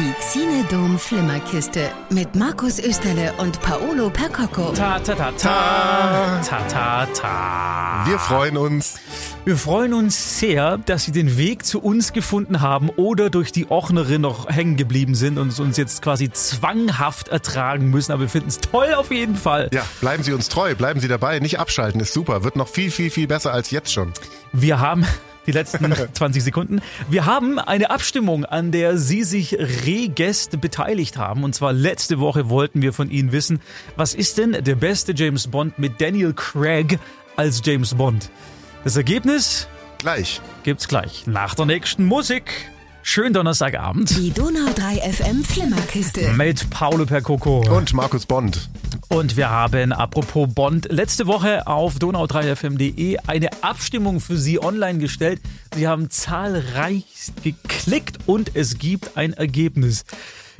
Die Xinedom Flimmerkiste mit Markus Österle und Paolo Percocco. Ta ta ta ta ta ta ta. Wir freuen uns. Wir freuen uns sehr, dass Sie den Weg zu uns gefunden haben oder durch die Ochnerin noch hängen geblieben sind und uns jetzt quasi zwanghaft ertragen müssen. Aber wir finden es toll auf jeden Fall. Ja, bleiben Sie uns treu, bleiben Sie dabei, nicht abschalten, ist super, wird noch viel, viel, viel besser als jetzt schon. Wir haben die letzten 20 Sekunden. Wir haben eine Abstimmung, an der Sie sich regest beteiligt haben. Und zwar letzte Woche wollten wir von Ihnen wissen, was ist denn der beste James Bond mit Daniel Craig als James Bond? Das Ergebnis Gleich. gibt's gleich nach der nächsten Musik. Schönen Donnerstagabend Die Donau 3 FM Flimmerkiste. mit Paolo Percoco. Und Markus Bond. Und wir haben, apropos Bond, letzte Woche auf donau3fm.de eine Abstimmung für Sie online gestellt. Sie haben zahlreich geklickt und es gibt ein Ergebnis.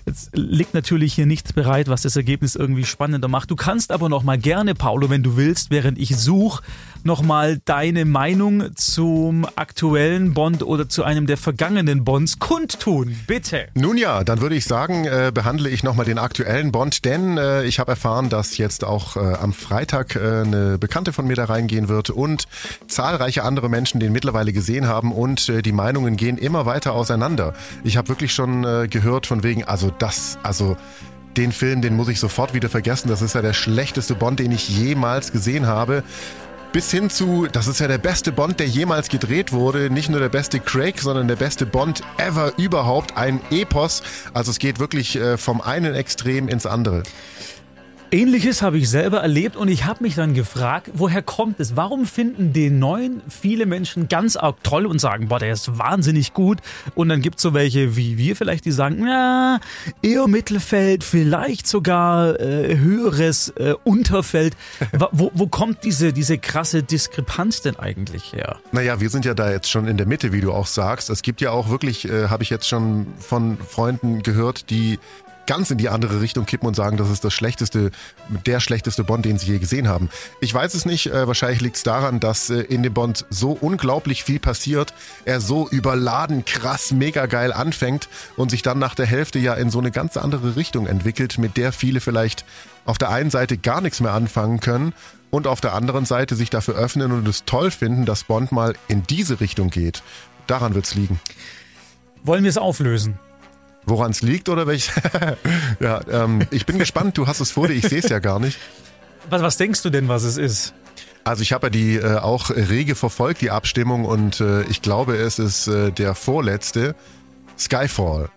Jetzt liegt natürlich hier nichts bereit, was das Ergebnis irgendwie spannender macht. Du kannst aber noch mal gerne, Paolo, wenn du willst, während ich suche, noch mal deine Meinung zum aktuellen Bond oder zu einem der vergangenen Bonds kundtun. Bitte. Nun ja, dann würde ich sagen, äh, behandle ich nochmal den aktuellen Bond, denn äh, ich habe erfahren, dass jetzt auch äh, am Freitag äh, eine Bekannte von mir da reingehen wird und zahlreiche andere Menschen den mittlerweile gesehen haben und äh, die Meinungen gehen immer weiter auseinander. Ich habe wirklich schon äh, gehört von wegen, also das, also den Film, den muss ich sofort wieder vergessen. Das ist ja der schlechteste Bond, den ich jemals gesehen habe. Bis hin zu, das ist ja der beste Bond, der jemals gedreht wurde. Nicht nur der beste Craig, sondern der beste Bond ever überhaupt. Ein Epos. Also es geht wirklich äh, vom einen Extrem ins andere. Ähnliches habe ich selber erlebt und ich habe mich dann gefragt, woher kommt es? Warum finden den neuen viele Menschen ganz arg toll und sagen, boah, der ist wahnsinnig gut? Und dann gibt es so welche wie wir vielleicht, die sagen, na, eher Mittelfeld, vielleicht sogar äh, höheres äh, Unterfeld. Wo, wo kommt diese, diese krasse Diskrepanz denn eigentlich her? Naja, wir sind ja da jetzt schon in der Mitte, wie du auch sagst. Es gibt ja auch wirklich, äh, habe ich jetzt schon von Freunden gehört, die ganz in die andere Richtung kippen und sagen, das ist das schlechteste, der schlechteste Bond, den sie je gesehen haben. Ich weiß es nicht, äh, wahrscheinlich liegt es daran, dass äh, in dem Bond so unglaublich viel passiert, er so überladen, krass, mega geil anfängt und sich dann nach der Hälfte ja in so eine ganz andere Richtung entwickelt, mit der viele vielleicht auf der einen Seite gar nichts mehr anfangen können und auf der anderen Seite sich dafür öffnen und es toll finden, dass Bond mal in diese Richtung geht. Daran wird's liegen. Wollen wir es auflösen? Woran es liegt oder welch? ja, ähm, ich bin gespannt. Du hast es vor dir. Ich sehe es ja gar nicht. Was, was denkst du denn, was es ist? Also ich habe ja die äh, auch rege verfolgt, die Abstimmung, und äh, ich glaube, es ist äh, der vorletzte Skyfall.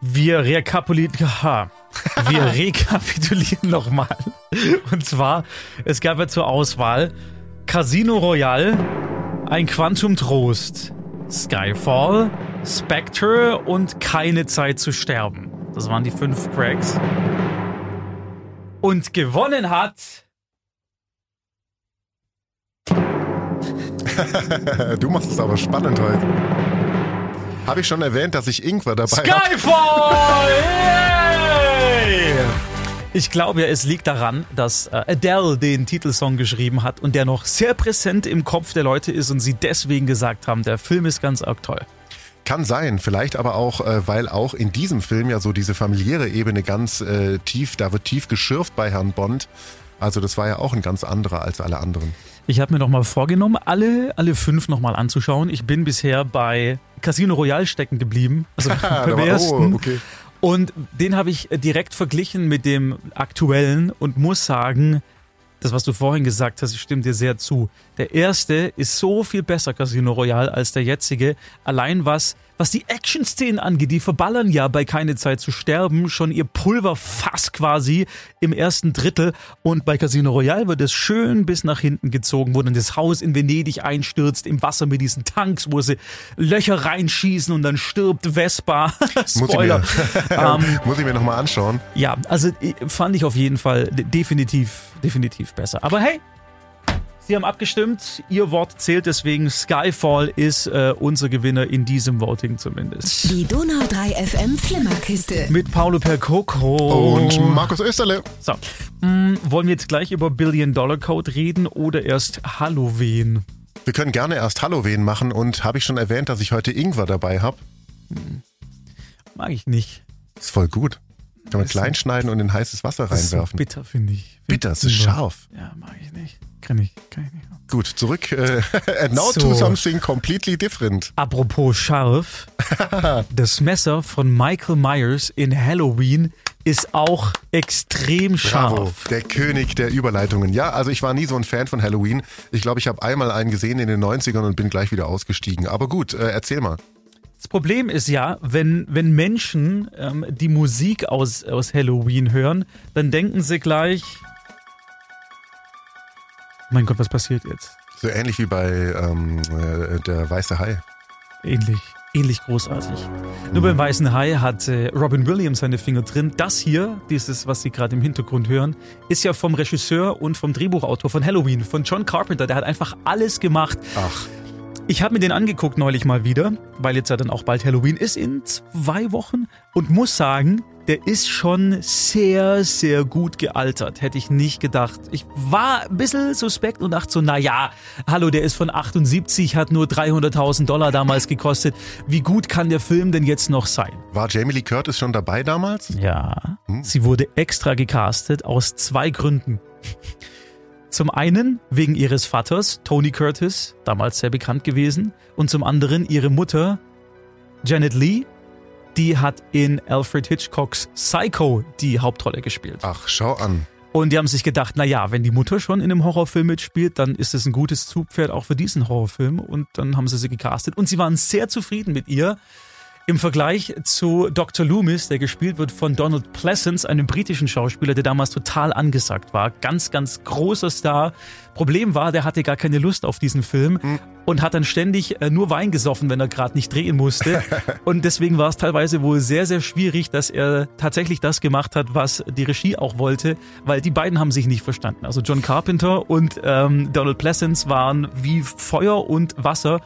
Wir rekapitulieren, ha, wir rekapitulieren nochmal. Und zwar, es gab ja zur Auswahl Casino Royale, ein Quantum Trost, Skyfall, Spectre und keine Zeit zu sterben. Das waren die fünf Cracks. Und gewonnen hat Du machst es aber spannend heute. Habe ich schon erwähnt, dass ich Ingwer dabei habe? Skyfall! Yay! Ich glaube ja, es liegt daran, dass äh, Adele den Titelsong geschrieben hat und der noch sehr präsent im Kopf der Leute ist und sie deswegen gesagt haben, der Film ist ganz arg toll. Kann sein, vielleicht aber auch, äh, weil auch in diesem Film ja so diese familiäre Ebene ganz äh, tief, da wird tief geschürft bei Herrn Bond. Also das war ja auch ein ganz anderer als alle anderen. Ich habe mir noch mal vorgenommen, alle, alle fünf noch mal anzuschauen. Ich bin bisher bei Casino Royale stecken geblieben, also beim war- ersten. oh, okay. Und den habe ich direkt verglichen mit dem aktuellen und muss sagen, das, was du vorhin gesagt hast, stimmt dir sehr zu. Der erste ist so viel besser, Casino Royale, als der jetzige. Allein was, was die Action-Szenen angeht, die verballern ja bei Keine Zeit zu sterben schon ihr Pulverfass quasi im ersten Drittel. Und bei Casino Royale wird es schön bis nach hinten gezogen, wo dann das Haus in Venedig einstürzt, im Wasser mit diesen Tanks, wo sie Löcher reinschießen und dann stirbt Vespa. Muss ich mir, Spoiler. ähm, muss ich mir nochmal anschauen. ja, also äh, fand ich auf jeden Fall de- definitiv, definitiv besser. Aber hey, Sie haben abgestimmt, Ihr Wort zählt, deswegen Skyfall ist äh, unser Gewinner in diesem Voting zumindest. Die Donau 3 FM Flimmerkiste. Mit Paulo Percoco. Und Markus Österle. So, mh, wollen wir jetzt gleich über Billion Dollar Code reden oder erst Halloween? Wir können gerne erst Halloween machen und habe ich schon erwähnt, dass ich heute Ingwer dabei habe? Mag ich nicht. ist voll gut. Kann man klein schneiden und in heißes Wasser Das ist so reinwerfen. bitter, finde ich. Find Bitter, es ist scharf. Ja, mag ich nicht. Kann ich, kann ich nicht. Gut, zurück. Äh, now So. to something completely different. Apropos scharf, das Messer von Michael Myers in Halloween ist auch extrem scharf. Bravo, der König der Überleitungen. Ja, also ich war nie so ein Fan von Halloween. Ich glaube, ich habe einmal einen gesehen in den 90ern und bin gleich wieder ausgestiegen. Aber gut, äh, erzähl mal. Das Problem ist ja, wenn, wenn Menschen ähm, die Musik aus, aus Halloween hören, dann denken sie gleich, mein Gott, was passiert jetzt? So ähnlich wie bei ähm, äh, der Weiße Hai. Ähnlich, ähnlich großartig. Nur beim Weißen Hai hat äh, Robin Williams seine Finger drin. Das hier, dieses, was Sie gerade im Hintergrund hören, ist ja vom Regisseur und vom Drehbuchautor von Halloween, von John Carpenter. Der hat einfach alles gemacht. Ach, Ich habe mir den angeguckt neulich mal wieder, weil jetzt ja dann auch bald Halloween ist in zwei Wochen und muss sagen, der ist schon sehr, sehr gut gealtert. Hätte ich nicht gedacht. Ich war ein bisschen suspekt und dachte so, na ja, hallo, der ist von 78, hat nur 300.000 Dollar damals gekostet. Wie gut kann der Film denn jetzt noch sein? war Jamie Lee Curtis schon dabei damals? Ja, sie wurde extra gecastet aus zwei Gründen. Zum einen wegen ihres Vaters, Tony Curtis, damals sehr bekannt gewesen, und zum anderen ihre Mutter, Janet Lee, die hat in Alfred Hitchcocks Psycho die Hauptrolle gespielt. Ach, schau an. Und die haben sich gedacht, na ja, wenn die Mutter schon in einem Horrorfilm mitspielt, dann ist es ein gutes Zugpferd auch für diesen Horrorfilm. Und dann haben sie sie gecastet. Und sie waren sehr zufrieden mit ihr. Im Vergleich zu Dr. Loomis, der gespielt wird von Donald Pleasance, einem britischen Schauspieler, der damals total angesagt war. Ganz, ganz großer Star. Problem war, der hatte gar keine Lust auf diesen Film und hat dann ständig äh, nur Wein gesoffen, wenn er gerade nicht drehen musste. und deswegen war es teilweise wohl sehr, sehr schwierig, dass er tatsächlich das gemacht hat, was die Regie auch wollte, weil die beiden haben sich nicht verstanden. Also John Carpenter und ähm, Donald Pleasance waren wie Feuer und Wasser.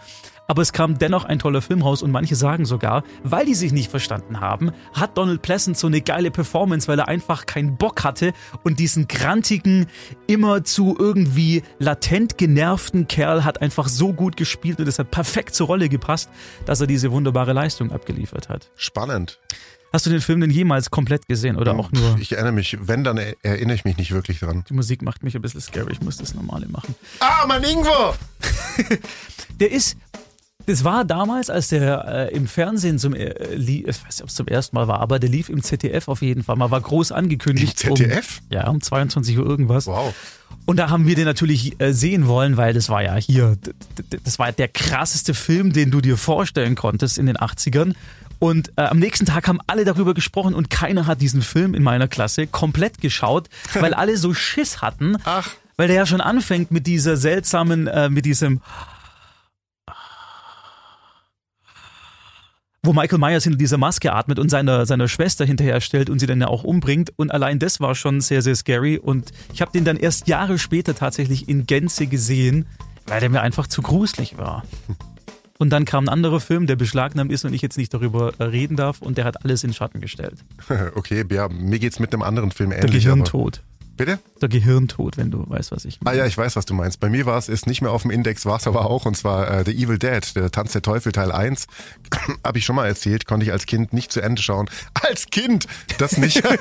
Aber es kam dennoch ein toller Film raus und manche sagen sogar, weil die sich nicht verstanden haben, hat Donald Pleasance so eine geile Performance, weil er einfach keinen Bock hatte und diesen grantigen, immer zu irgendwie latent genervten Kerl hat einfach so gut gespielt und es hat perfekt zur Rolle gepasst, dass er diese wunderbare Leistung abgeliefert hat. Spannend. Hast du den Film denn jemals komplett gesehen oder auch nur? Ich erinnere mich, wenn, dann er- erinnere ich mich nicht wirklich dran. Die Musik macht mich ein bisschen scary, ich muss das normale machen. Ah, mein Ingwer! Der ist. Das war damals, als der äh, im Fernsehen zum, äh, lief, ich weiß nicht, ob es zum ersten Mal war, aber der lief im ZDF auf jeden Fall mal, war groß angekündigt. Im ZDF? Um, ja, um 22 Uhr irgendwas. Wow. Und da haben wir den natürlich äh, sehen wollen, weil das war ja hier, das war der krasseste Film, den du dir vorstellen konntest in den 80ern. Und äh, am nächsten Tag haben alle darüber gesprochen und keiner hat diesen Film in meiner Klasse komplett geschaut, weil alle so Schiss hatten. Ach. Weil der ja schon anfängt mit dieser seltsamen, äh, mit diesem wo Michael Myers hinter dieser Maske atmet und seiner, seiner Schwester hinterher stellt und sie dann ja auch umbringt. Und allein das war schon sehr, sehr scary. Und ich habe den dann erst Jahre später tatsächlich in Gänze gesehen, weil der mir einfach zu gruselig war. Und dann kam ein anderer Film, der beschlagnahmt ist und ich jetzt nicht darüber äh, reden darf und der hat alles in Schatten gestellt. Okay, ja, mir geht's mit einem anderen Film Der ähnlich. aber- Gehirntod. Bitte? Der Gehirntod, wenn du weißt, was ich Ah meine. ja, ich weiß, was du meinst. Bei mir war es, ist nicht mehr auf dem Index, war es aber auch, und zwar äh, The Evil Dead, der Tanz der Teufel Teil 1. Habe ich schon mal erzählt, konnte ich als Kind nicht zu Ende schauen. Als Kind! Das nicht.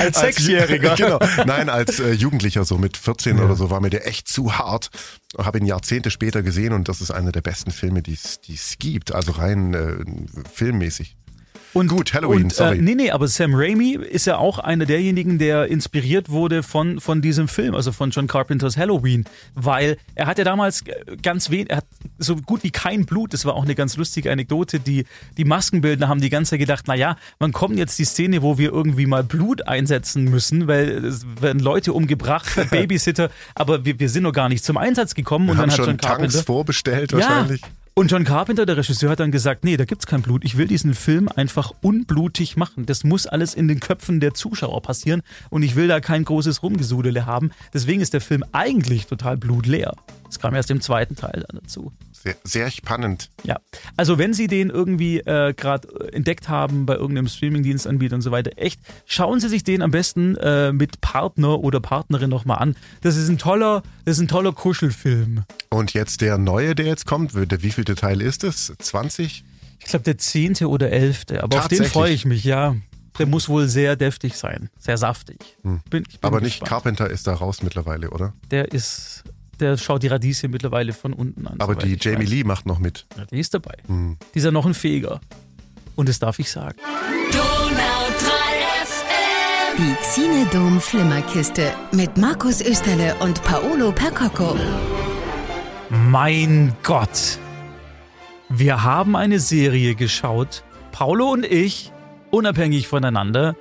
Als Sechsjähriger. genau. Nein, als äh, Jugendlicher, so mit 14 Ja. oder so, war mir der echt zu hart. Habe ihn Jahrzehnte später gesehen und das ist einer der besten Filme, die es gibt. Also rein äh, filmmäßig. Und, Gut, Halloween, und, sorry. Äh, nee, nee, aber Sam Raimi ist ja auch einer derjenigen, der inspiriert wurde von, von diesem Film, also von John Carpenters Halloween, weil er hat ja damals äh, ganz wenig, er hat so gut wie kein Blut, das war auch eine ganz lustige Anekdote, die, die Maskenbildner haben die ganze Zeit gedacht, na ja, wann kommt jetzt die Szene, wo wir irgendwie mal Blut einsetzen müssen, weil es werden Leute umgebracht, Babysitter, aber wir, wir sind noch gar nicht zum Einsatz gekommen Wir und haben dann hat schon John Carpenter... Tanks vorbestellt wahrscheinlich. Ja. Und John Carpenter, der Regisseur, hat dann gesagt, nee, da gibt's kein Blut. Ich will diesen Film einfach unblutig machen. Das muss alles in den Köpfen der Zuschauer passieren und ich will da kein großes Rumgesudele haben. Deswegen ist der Film eigentlich total blutleer. Das kam erst im zweiten Teil dann dazu. Sehr, sehr spannend. Ja, also wenn Sie den irgendwie äh, gerade entdeckt haben bei irgendeinem Streamingdienstanbieter und so weiter, echt, schauen Sie sich den am besten äh, mit Partner oder Partnerin nochmal an. Das ist ein toller, das ist ein toller Kuschelfilm. Und jetzt der neue, der jetzt kommt, der wievielte Teil ist es? 20? Ich glaube, der zehnte oder elfte. Aber auf den freue ich mich, ja. Der muss wohl sehr deftig sein. Sehr saftig. Hm. Bin, ich bin Aber nicht gespannt. Carpenter ist da raus mittlerweile, oder? Der ist, der schaut die Radieschen mittlerweile von unten an. Aber die Jamie weiß. Lee macht noch mit. Ja, die ist dabei. Hm. Die ist ja noch ein Fähiger. Und das darf ich sagen. Donau 3 FM. Die Xinedom Flimmerkiste mit Markus Österle und Paolo Percocco. Mein Gott. Wir haben eine Serie geschaut, Paolo und ich, unabhängig voneinander.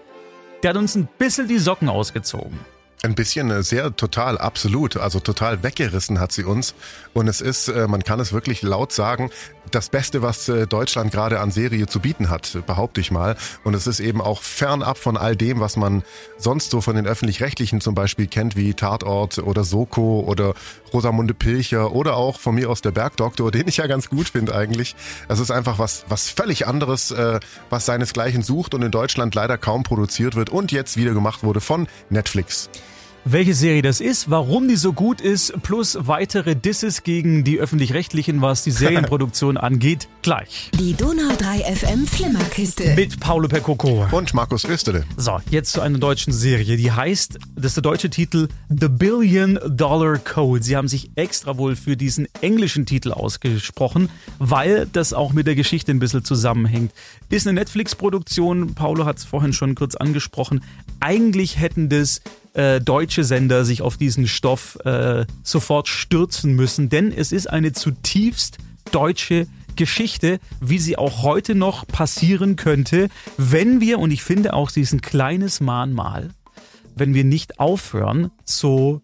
Der hat uns ein bisschen die Socken ausgezogen. Ein bisschen äh, sehr total, absolut, also total weggerissen hat sie uns. Und es ist, äh, man kann es wirklich laut sagen, das Beste, was äh, Deutschland gerade an Serie zu bieten hat, behaupte ich mal. Und es ist eben auch fernab von all dem, was man sonst so von den öffentlich-rechtlichen zum Beispiel kennt, wie Tatort oder Soko oder Rosamunde Pilcher oder auch von mir aus der Bergdoktor, den ich ja ganz gut finde eigentlich. Es ist einfach was, was völlig anderes, äh, was seinesgleichen sucht und in Deutschland leider kaum produziert wird und jetzt wieder gemacht wurde von Netflix. Welche Serie das ist, warum die so gut ist, plus weitere Disses gegen die öffentlich-rechtlichen, was die Serienproduktion angeht, gleich. Die Donau 3 FM Flimmerkiste. Mit Paolo Percoco. Und Markus Österle. So, jetzt zu einer deutschen Serie. Die heißt, das ist der deutsche Titel, The Billion Dollar Code. Sie haben sich extra wohl für diesen englischen Titel ausgesprochen, weil das auch mit der Geschichte ein bisschen zusammenhängt. Ist eine Netflix-Produktion, Paolo hat es vorhin schon kurz angesprochen. Eigentlich hätten das äh, deutsche Sender sich auf diesen Stoff äh, sofort stürzen müssen, denn es ist eine zutiefst deutsche Geschichte, wie sie auch heute noch passieren könnte, wenn wir, und ich finde auch, sie ist ein kleines Mahnmal, wenn wir nicht aufhören, so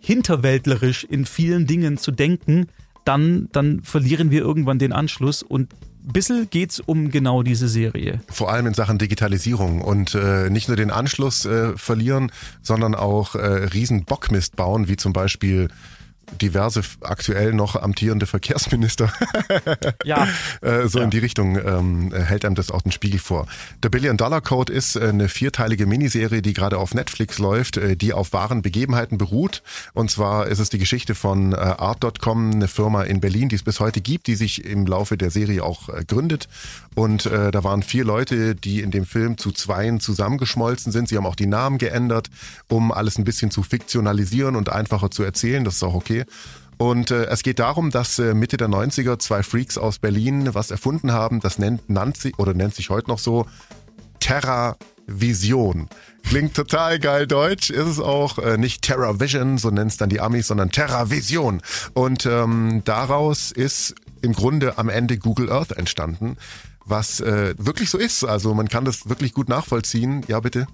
hinterwäldlerisch in vielen Dingen zu denken, dann, dann verlieren wir irgendwann den Anschluss. Und bisschen geht's um genau diese Serie. Vor allem in Sachen Digitalisierung und äh, nicht nur den Anschluss äh, verlieren, sondern auch äh, riesen Bockmist bauen, wie zum Beispiel diverse aktuell noch amtierende Verkehrsminister. Ja, Äh, so Ja. in die Richtung ähm, hält einem das auch den Spiegel vor. Der Billion Dollar Code ist eine vierteilige Miniserie, die gerade auf Netflix läuft, äh, die auf wahren Begebenheiten beruht. Und zwar ist es die Geschichte von äh, Art.com, eine Firma in Berlin, die es bis heute gibt, die sich im Laufe der Serie auch gründet. Und äh, da waren vier Leute, die in dem Film zu zweien zusammengeschmolzen sind. Sie haben auch die Namen geändert, um alles ein bisschen zu fiktionalisieren und einfacher zu erzählen. Das ist auch okay. Und äh, es geht darum, dass äh, Mitte der 90er zwei Freaks aus Berlin was erfunden haben. Das nennt, sie oder nennt sich heute noch so Terravision. Klingt total geil deutsch, ist es auch. Äh, nicht Terravision, so nennt es dann die Amis, sondern Terravision. Und ähm, daraus ist im Grunde am Ende Google Earth entstanden. Was äh, wirklich so ist. Also man kann das wirklich gut nachvollziehen. Ja, bitte.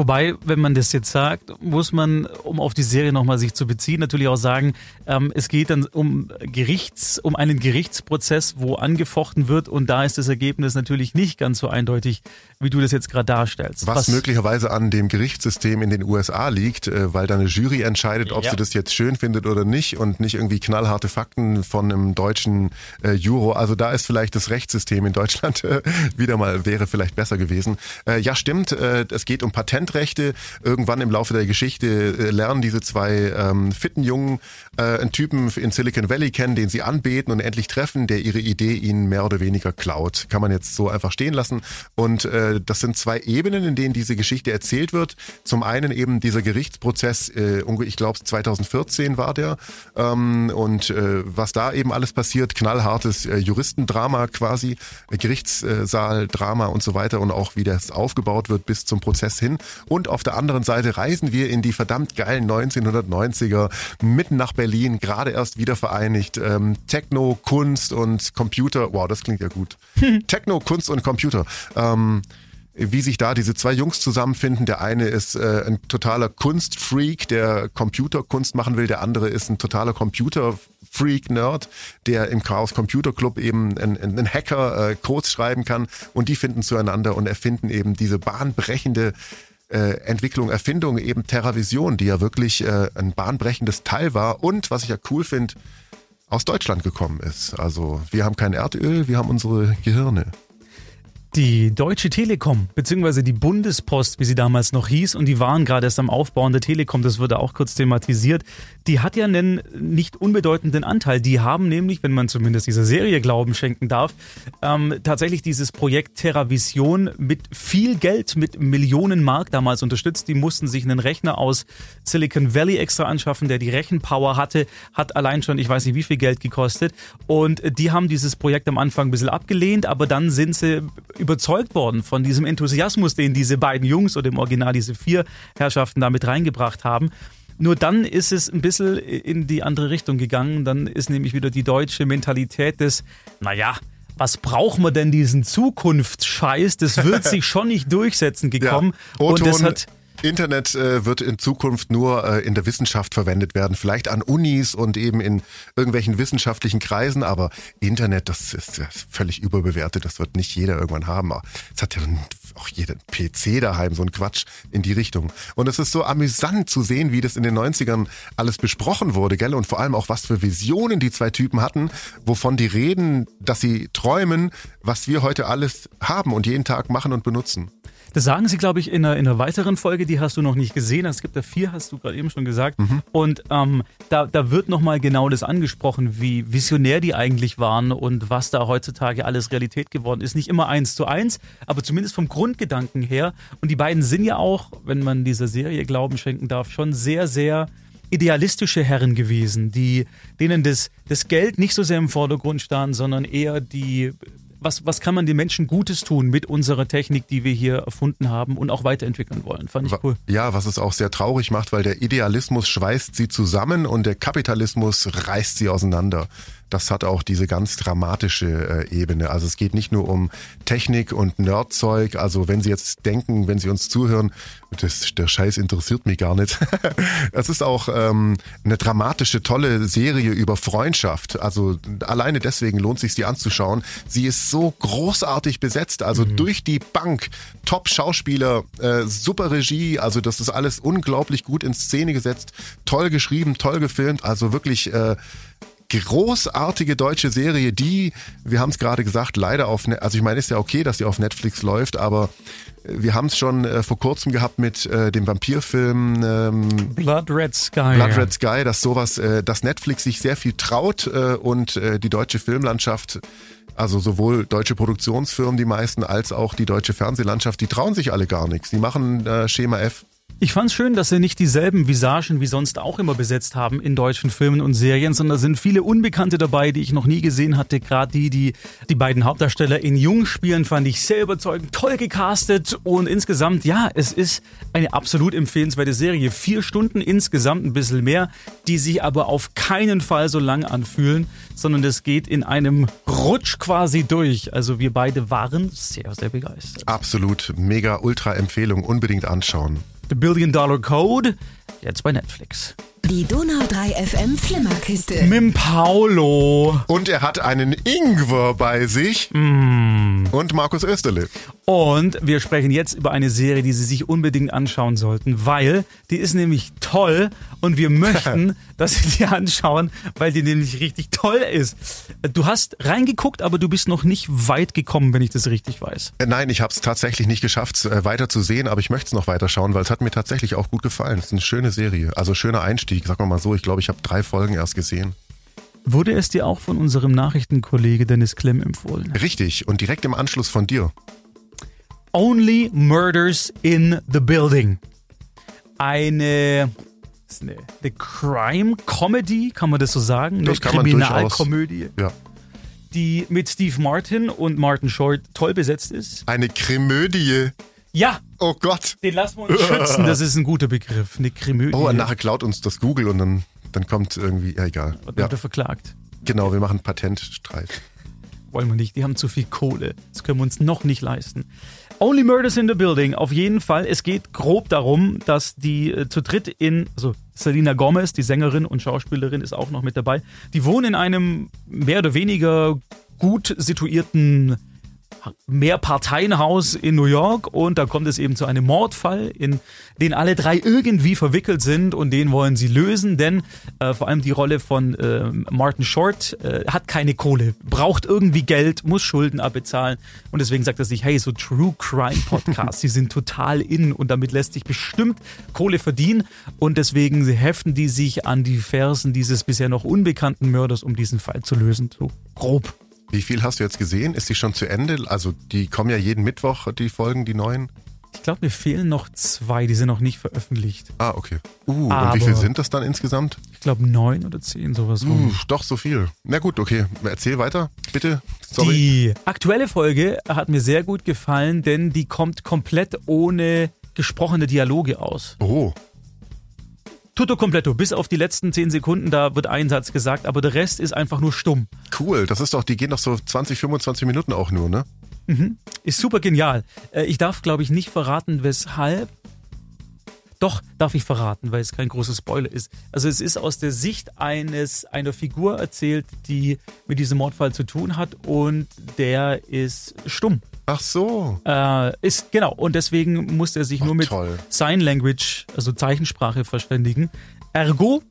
Wobei, wenn man das jetzt sagt, muss man, um auf die Serie nochmal sich zu beziehen, natürlich auch sagen, ähm, es geht dann um Gerichts, um einen Gerichtsprozess, wo angefochten wird. Und da ist das Ergebnis natürlich nicht ganz so eindeutig, wie du das jetzt gerade darstellst. Was, möglicherweise an dem Gerichtssystem in den USA liegt, äh, weil da eine Jury entscheidet, ob Ja. sie das jetzt schön findet oder nicht und nicht irgendwie knallharte Fakten von einem deutschen äh, Juro. Also da ist vielleicht das Rechtssystem in Deutschland äh, wieder mal, wäre vielleicht besser gewesen. Äh, ja, stimmt, äh, es geht um Patentrechte. Irgendwann im Laufe der Geschichte äh, lernen diese zwei ähm, fitten Jungen einen Typen in Silicon Valley kennen, den sie anbeten und endlich treffen, der ihre Idee ihnen mehr oder weniger klaut. Kann man jetzt so einfach stehen lassen. Und äh, das sind zwei Ebenen, in denen diese Geschichte erzählt wird. Zum einen eben dieser Gerichtsprozess, äh, ich glaube 2014 war der. Ähm, und äh, was da eben alles passiert, knallhartes äh, Juristendrama quasi, äh, Gerichtssaal, Drama und so weiter und auch wie das aufgebaut wird bis zum Prozess hin. Und auf der anderen Seite reisen wir in die verdammt geilen 1990er, mitten nach Berlin, gerade erst wieder vereinigt. Ähm, Techno, Kunst und Computer. Wow, das klingt ja gut. Techno, Kunst und Computer. Ähm, wie sich da diese zwei Jungs zusammenfinden. Der eine ist äh, ein totaler Kunstfreak, der Computerkunst machen will. Der andere ist ein totaler Computerfreak-Nerd, der im Chaos Computer Club eben ein, ein, ein Hacker äh, Codes schreiben kann. Und die finden zueinander und erfinden eben diese bahnbrechende äh, Entwicklung, Erfindung, eben TerraVision, die ja wirklich äh, ein bahnbrechendes Teil war. Und was ich ja cool finde, aus Deutschland gekommen ist. Also wir haben kein Erdöl, wir haben unsere Gehirne. Die Deutsche Telekom, beziehungsweise die Bundespost, wie sie damals noch hieß, und die waren gerade erst am Aufbauen der Telekom, das wurde auch kurz thematisiert, die hat ja einen nicht unbedeutenden Anteil. Die haben nämlich, wenn man zumindest dieser Serie Glauben schenken darf, ähm, tatsächlich dieses Projekt TerraVision mit viel Geld, mit Millionen Mark damals unterstützt. Die mussten sich einen Rechner aus Silicon Valley extra anschaffen, der die Rechenpower hatte, hat allein schon, ich weiß nicht wie viel Geld gekostet. Und die haben dieses Projekt am Anfang ein bisschen abgelehnt, aber dann sind sie überzeugt worden von diesem Enthusiasmus, den diese beiden Jungs oder im Original diese vier Herrschaften damit reingebracht haben. Nur dann ist es ein bisschen in die andere Richtung gegangen. Dann ist nämlich wieder die deutsche Mentalität des, naja, was brauchen wir denn diesen Zukunftsscheiß? Das wird sich schon nicht durchsetzen gekommen. Ja, und das hat Internet äh, wird in Zukunft nur äh, in der Wissenschaft verwendet werden, vielleicht an Unis und eben in irgendwelchen wissenschaftlichen Kreisen, aber Internet, das ist, ist völlig überbewertet, das wird nicht jeder irgendwann haben. Es hat ja auch jeder PC daheim, so ein Quatsch in die Richtung. Und es ist so amüsant zu sehen, wie das in den 90ern alles besprochen wurde, gell? Und vor allem auch, was für Visionen die zwei Typen hatten, wovon die reden, dass sie träumen, was wir heute alles haben und jeden Tag machen und benutzen. Das sagen sie, glaube ich, in einer, in einer weiteren Folge, die hast du noch nicht gesehen. Es gibt da vier, hast du gerade eben schon gesagt. Mhm. Und ähm, da, da wird nochmal genau das angesprochen, wie visionär die eigentlich waren und was da heutzutage alles Realität geworden ist. Nicht immer eins zu eins, aber zumindest vom Grundgedanken her. Und die beiden sind ja auch, wenn man dieser Serie Glauben schenken darf, schon sehr, sehr idealistische Herren gewesen, die, denen das, das Geld nicht so sehr im Vordergrund stand, sondern eher die was, was kann man den Menschen Gutes tun mit unserer Technik, die wir hier erfunden haben und auch weiterentwickeln wollen. Fand ich cool. Ja, was es auch sehr traurig macht, weil der Idealismus schweißt sie zusammen und der Kapitalismus reißt sie auseinander das hat auch diese ganz dramatische äh, Ebene. Also es geht nicht nur um Technik und Nerdzeug. Also wenn Sie jetzt denken, wenn Sie uns zuhören, das, der Scheiß interessiert mich gar nicht. Es ist auch ähm, eine dramatische, tolle Serie über Freundschaft. Also alleine deswegen lohnt sich sie anzuschauen. Sie ist so großartig besetzt, also mhm. durch die Bank. Top-Schauspieler, äh, super Regie, also das ist alles unglaublich gut in Szene gesetzt, toll geschrieben, toll gefilmt, also wirklich äh, großartige deutsche Serie, die, wir haben es gerade gesagt, leider auf, ne also ich meine, ist ja okay, dass sie auf Netflix läuft, aber äh, wir haben es schon äh, vor kurzem gehabt mit äh, dem Vampirfilm ähm, Blood Red Sky. Blood Red Sky, dass sowas, äh, dass Netflix sich sehr viel traut äh, und äh, die deutsche Filmlandschaft also sowohl deutsche Produktionsfirmen, die meisten, als auch die deutsche Fernsehlandschaft, die trauen sich alle gar nichts. Die machen äh, Schema F ich fand es schön, dass sie nicht dieselben Visagen wie sonst auch immer besetzt haben in deutschen Filmen und Serien, sondern da sind viele Unbekannte dabei, die ich noch nie gesehen hatte. Gerade die, die die beiden Hauptdarsteller in Jung spielen, fand ich sehr überzeugend, toll gecastet und insgesamt, ja, es ist eine absolut empfehlenswerte Serie. Vier Stunden insgesamt, ein bisschen mehr, die sich aber auf keinen Fall so lang anfühlen, sondern es geht in einem Rutsch quasi durch. Also wir beide waren sehr, sehr begeistert. Absolut, mega, ultra Empfehlung, unbedingt anschauen. The Billion Dollar Code, jetzt bei Netflix. Die Donau 3 FM Flimmerkiste. Mit Paolo. Und er hat einen Ingwer bei sich. Mm. Und Markus Österle. Und wir sprechen jetzt über eine Serie, die Sie sich unbedingt anschauen sollten, weil die ist nämlich toll und wir möchten, dass Sie die anschauen, weil die nämlich richtig toll ist. Du hast reingeguckt, aber du bist noch nicht weit gekommen, wenn ich das richtig weiß. Äh, nein, ich habe es tatsächlich nicht geschafft, äh, weiter zu sehen, aber ich möchte es noch weiter schauen, weil es hat mir tatsächlich auch gut gefallen. Es ist eine schöne Serie, also schöner Einstieg, sagen wir mal so. Ich glaube, ich habe drei Folgen erst gesehen. Wurde es dir auch von unserem Nachrichtenkollege Dennis Klemm empfohlen? Richtig, und direkt im Anschluss von dir. Only Murders in the Building. Eine, eine, eine Crime-Comedy, kann man das so sagen? Eine das kann Kriminalkomödie. Ja. Die mit Steve Martin und Martin Short toll besetzt ist. Eine Krimödie. Ja. Oh Gott. Den lassen wir uns schützen, das ist ein guter Begriff. Eine Krimödie. Oh, und nachher klaut uns das Google und dann, dann kommt irgendwie, ja egal. Dann ja. wird er verklagt. Genau, wir machen Patentstreit. Wollen wir nicht, die haben zu viel Kohle. Das können wir uns noch nicht leisten. Only Murders in the Building, auf jeden Fall. Es geht grob darum, dass die äh, zu dritt in, also Selena Gomez, die Sängerin und Schauspielerin, ist auch noch mit dabei. Die wohnen in einem mehr oder weniger gut situierten Mehrparteienhaus in New York und da kommt es eben zu einem Mordfall, in den alle drei irgendwie verwickelt sind und den wollen sie lösen, denn äh, vor allem die Rolle von äh, Martin Short äh, hat keine Kohle, braucht irgendwie Geld, muss Schulden abbezahlen und deswegen sagt er sich, hey, so True Crime Podcasts, die sind total in und damit lässt sich bestimmt Kohle verdienen und deswegen heften die sich an die Fersen dieses bisher noch unbekannten Mörders, um diesen Fall zu lösen, so grob. Wie viel hast du jetzt gesehen? Ist die schon zu Ende? Also die kommen ja jeden Mittwoch, die Folgen, die neuen. Ich glaube, mir fehlen noch zwei, die sind noch nicht veröffentlicht. Ah, okay. Uh, und wie viel sind das dann insgesamt? Ich glaube neun oder zehn, sowas. Uh, doch, so viel. Na gut, okay. Erzähl weiter, bitte. Sorry. Die aktuelle Folge hat mir sehr gut gefallen, denn die kommt komplett ohne gesprochene Dialoge aus. Oh. Tutto completo, bis auf die letzten zehn Sekunden, da wird ein Satz gesagt, aber der Rest ist einfach nur stumm. Cool, das ist doch, die gehen doch so 20, 25 Minuten auch nur, ne? Mhm. Ist super genial. Äh, ich darf, glaube ich, nicht verraten, weshalb. Doch, darf ich verraten, weil es kein großer Spoiler ist. Also es ist aus der Sicht eines einer Figur erzählt, die mit diesem Mordfall zu tun hat und der ist stumm. Ach so. Äh, ist genau und deswegen muss er sich Ach, nur mit toll. Sign Language, also Zeichensprache verständigen. Ergo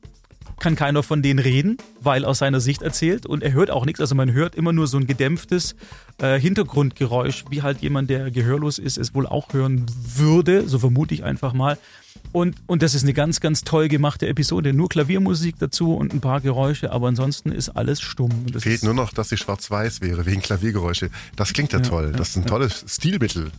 kann keiner von denen reden, weil aus seiner Sicht erzählt und er hört auch nichts. Also man hört immer nur so ein gedämpftes äh, Hintergrundgeräusch, wie halt jemand, der gehörlos ist, es wohl auch hören würde, so vermute ich einfach mal. Und, und das ist eine ganz, ganz toll gemachte Episode. Nur Klaviermusik dazu und ein paar Geräusche, aber ansonsten ist alles stumm. Das Fehlt nur noch, dass sie schwarz-weiß wäre, wegen Klaviergeräusche. Das klingt ja, ja toll. Das ist ein tolles Stilmittel.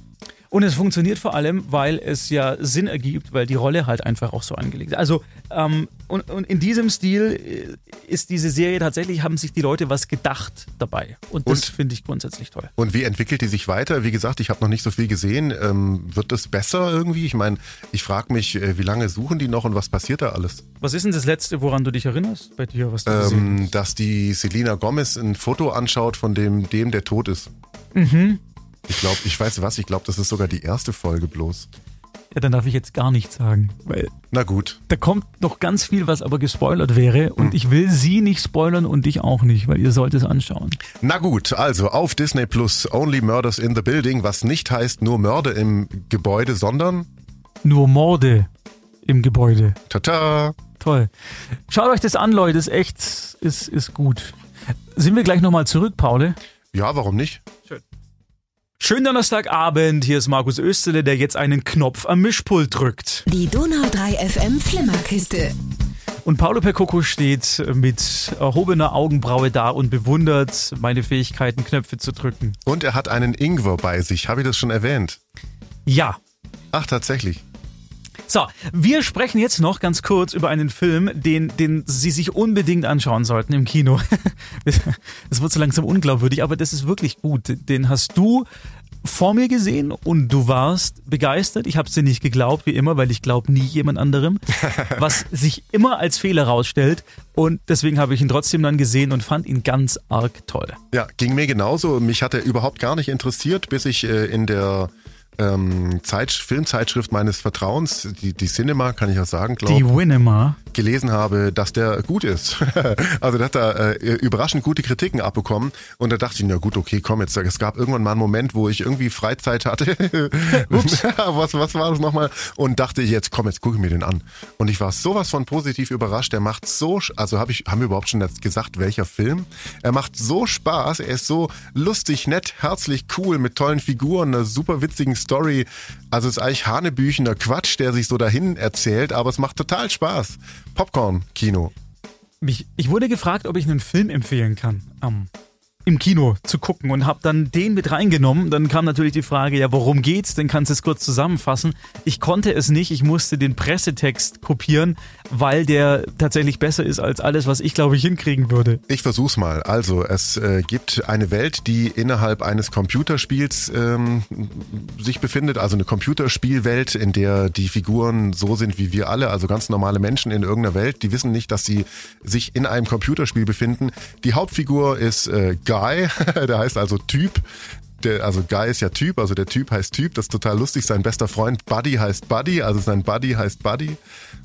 Und es funktioniert vor allem, weil es ja Sinn ergibt, weil die Rolle halt einfach auch so angelegt ist. Also, ähm, und, und in diesem Stil äh, ist diese Serie tatsächlich, haben sich die Leute was gedacht dabei. Und das finde ich grundsätzlich toll. Und wie entwickelt die sich weiter? Wie gesagt, ich habe noch nicht so viel gesehen. Ähm, wird das besser irgendwie? Ich meine, ich frage mich, äh, wie lange suchen die noch und was passiert da alles? Was ist denn das Letzte, woran du dich erinnerst bei dir? Was du ähm, dass die Selina Gomez ein Foto anschaut von dem, dem der tot ist. Mhm. Ich glaube, ich weiß was, ich glaube, das ist sogar die erste Folge bloß. Ja, dann darf ich jetzt gar nichts sagen, weil. Na gut. Da kommt noch ganz viel, was aber gespoilert wäre und hm. ich will Sie nicht spoilern und dich auch nicht, weil ihr sollt es anschauen. Na gut, also auf Disney Plus Only Murders in the Building, was nicht heißt nur Mörder im Gebäude, sondern nur Morde im Gebäude. Tata. Toll. Schaut euch das an, Leute, ist echt, ist, ist gut. Sind wir gleich nochmal zurück, Paul? Ja, warum nicht? Schön. Schönen Donnerstagabend, hier ist Markus Österle, der jetzt einen Knopf am Mischpult drückt. Die Donau 3 FM Flimmerkiste. Und Paolo Percoco steht mit erhobener Augenbraue da und bewundert meine Fähigkeiten, Knöpfe zu drücken. Und er hat einen Ingwer bei sich. Habe ich das schon erwähnt? Ja. Ach, tatsächlich. So, wir sprechen jetzt noch ganz kurz über einen Film, den, den Sie sich unbedingt anschauen sollten im Kino. Es wird so langsam unglaubwürdig, aber das ist wirklich gut. Den hast du vor mir gesehen und du warst begeistert. Ich habe es dir nicht geglaubt, wie immer, weil ich glaube nie jemand anderem, was sich immer als Fehler rausstellt. Und deswegen habe ich ihn trotzdem dann gesehen und fand ihn ganz arg toll. Ja, ging mir genauso. Mich hat er überhaupt gar nicht interessiert, bis ich äh, in der ähm, Zeit, Filmzeitschrift meines Vertrauens, die, die Cinema, kann ich auch sagen, glaube Die Winema. gelesen habe, dass der gut ist. also der hat da äh, überraschend gute Kritiken abbekommen und da dachte ich, na gut, okay, komm jetzt. Es gab irgendwann mal einen Moment, wo ich irgendwie Freizeit hatte. Was, was war das nochmal? Und dachte ich, jetzt komm, jetzt gucke ich mir den an. Und ich war sowas von positiv überrascht. Der macht so, also habe ich, haben wir überhaupt schon gesagt, welcher Film? Er macht so Spaß, er ist so lustig, nett, herzlich, cool, mit tollen Figuren, einer super witzigen Story. Also es ist eigentlich hanebüchener Quatsch, der sich so dahin erzählt, aber es macht total Spaß. Popcorn-Kino. Ich wurde gefragt, ob ich einen Film empfehlen kann. Um, im Kino zu gucken und habe dann den mit reingenommen. Dann kam natürlich die Frage, ja, worum geht's? Dann kannst du es kurz zusammenfassen. Ich konnte es nicht, ich musste den Pressetext kopieren, weil der tatsächlich besser ist als alles, was ich glaube ich hinkriegen würde. Ich versuch's mal. Also, es äh, gibt eine Welt, die innerhalb eines Computerspiels ähm, sich befindet, also eine Computerspielwelt, in der die Figuren so sind wie wir alle, also ganz normale Menschen in irgendeiner Welt, die wissen nicht, dass sie sich in einem Computerspiel befinden. Die Hauptfigur ist äh, Guy, der heißt also Typ. Der, also Guy ist ja Typ, also der Typ heißt Typ, das ist total lustig. Sein bester Freund Buddy heißt Buddy, also sein Buddy heißt Buddy.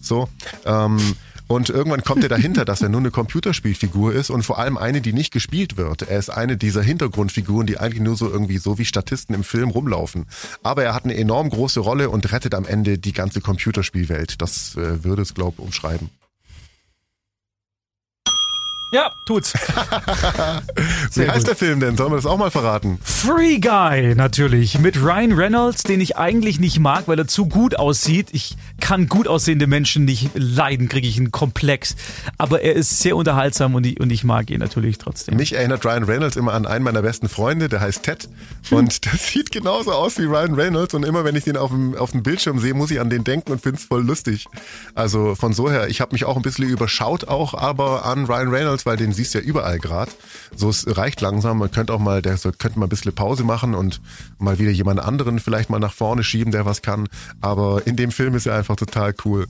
So. Ähm, Und irgendwann kommt er dahinter, dass er nur eine Computerspielfigur ist und vor allem eine, die nicht gespielt wird. Er ist eine dieser Hintergrundfiguren, die eigentlich nur so irgendwie so wie Statisten im Film rumlaufen. Aber er hat eine enorm große Rolle und rettet am Ende die ganze Computerspielwelt. Das äh, würde es, glaube ich, umschreiben. Ja, tut's. Wie heißt der Film denn? Sollen wir das auch mal verraten? Free Guy, natürlich. Mit Ryan Reynolds, den ich eigentlich nicht mag, weil er zu gut aussieht. Ich kann gut aussehende Menschen nicht leiden, kriege ich einen Komplex. Aber er ist sehr unterhaltsam und ich, und ich mag ihn natürlich trotzdem. Mich erinnert Ryan Reynolds immer an einen meiner besten Freunde, der heißt Ted. Und der sieht genauso aus wie Ryan Reynolds. Und immer wenn ich den auf dem, auf dem Bildschirm sehe, muss ich an den denken und finde es voll lustig. Also von so her, ich habe mich auch ein bisschen überschaut auch, aber an Ryan Reynolds weil den siehst du ja überall gerade. So, es reicht langsam. Man könnte auch mal, der könnte mal ein bisschen Pause machen und mal wieder jemand anderen vielleicht mal nach vorne schieben, der was kann. Aber in dem Film ist er einfach total cool.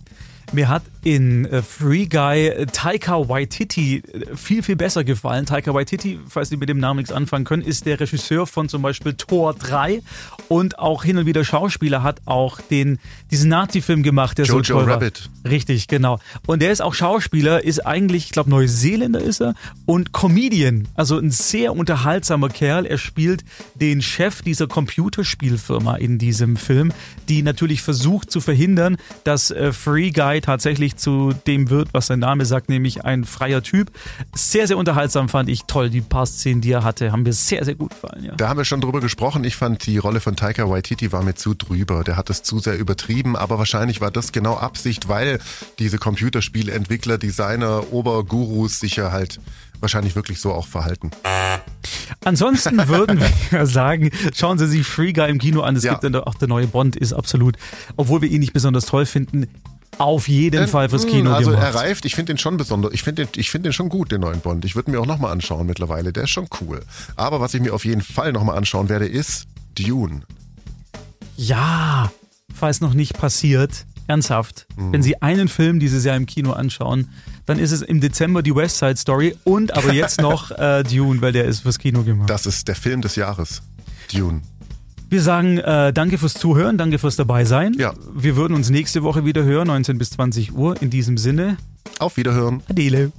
Mir hat in äh, Free Guy äh, Taika Waititi äh, viel, viel besser gefallen. Taika Waititi, falls Sie mit dem Namen nichts anfangen können, ist der Regisseur von zum Beispiel Tor 3 und auch hin und wieder Schauspieler, hat auch den, diesen Nazi-Film gemacht, der Jojo so toll Rabbit. war. Richtig, genau. Und der ist auch Schauspieler, ist eigentlich, ich glaube, Neuseeländer ist er und Comedian. Also ein sehr unterhaltsamer Kerl. Er spielt den Chef dieser Computerspielfirma in diesem Film, die natürlich versucht zu verhindern, dass äh, Free Guy tatsächlich zu dem wird, was sein Name sagt, nämlich ein freier Typ. Sehr, sehr unterhaltsam fand ich. Toll, die paar Szenen, die er hatte, haben mir sehr, sehr gut gefallen. Ja. Da haben wir schon drüber gesprochen. Ich fand die Rolle von Taika Waititi war mir zu drüber. Der hat es zu sehr übertrieben, aber wahrscheinlich war das genau Absicht, weil diese Computerspielentwickler, Designer, Obergurus sich ja halt wahrscheinlich wirklich so auch verhalten. Ansonsten würden wir sagen, schauen Sie sich Free Guy im Kino an. Es Ja. gibt dann auch der neue Bond, ist absolut, obwohl wir ihn nicht besonders toll finden, auf jeden Fall fürs Kino Also gemacht. er reift, ich finde den schon besonders, ich finde den, ich finde den schon gut, den neuen Bond. Ich würde mir auch nochmal anschauen mittlerweile, der ist schon cool. Aber was ich mir auf jeden Fall nochmal anschauen werde, ist Dune. Ja, falls noch nicht passiert, ernsthaft. Mhm. Wenn Sie einen Film dieses Jahr im Kino anschauen, dann ist es im Dezember die West Side Story und aber jetzt noch äh, Dune, weil der ist fürs Kino gemacht. Das ist der Film des Jahres. Dune. Wir sagen äh, danke fürs Zuhören, danke fürs Dabeisein. Ja. Wir würden uns nächste Woche wieder hören, 19 bis 20 Uhr. In diesem Sinne, Auf Wiederhören. Adele.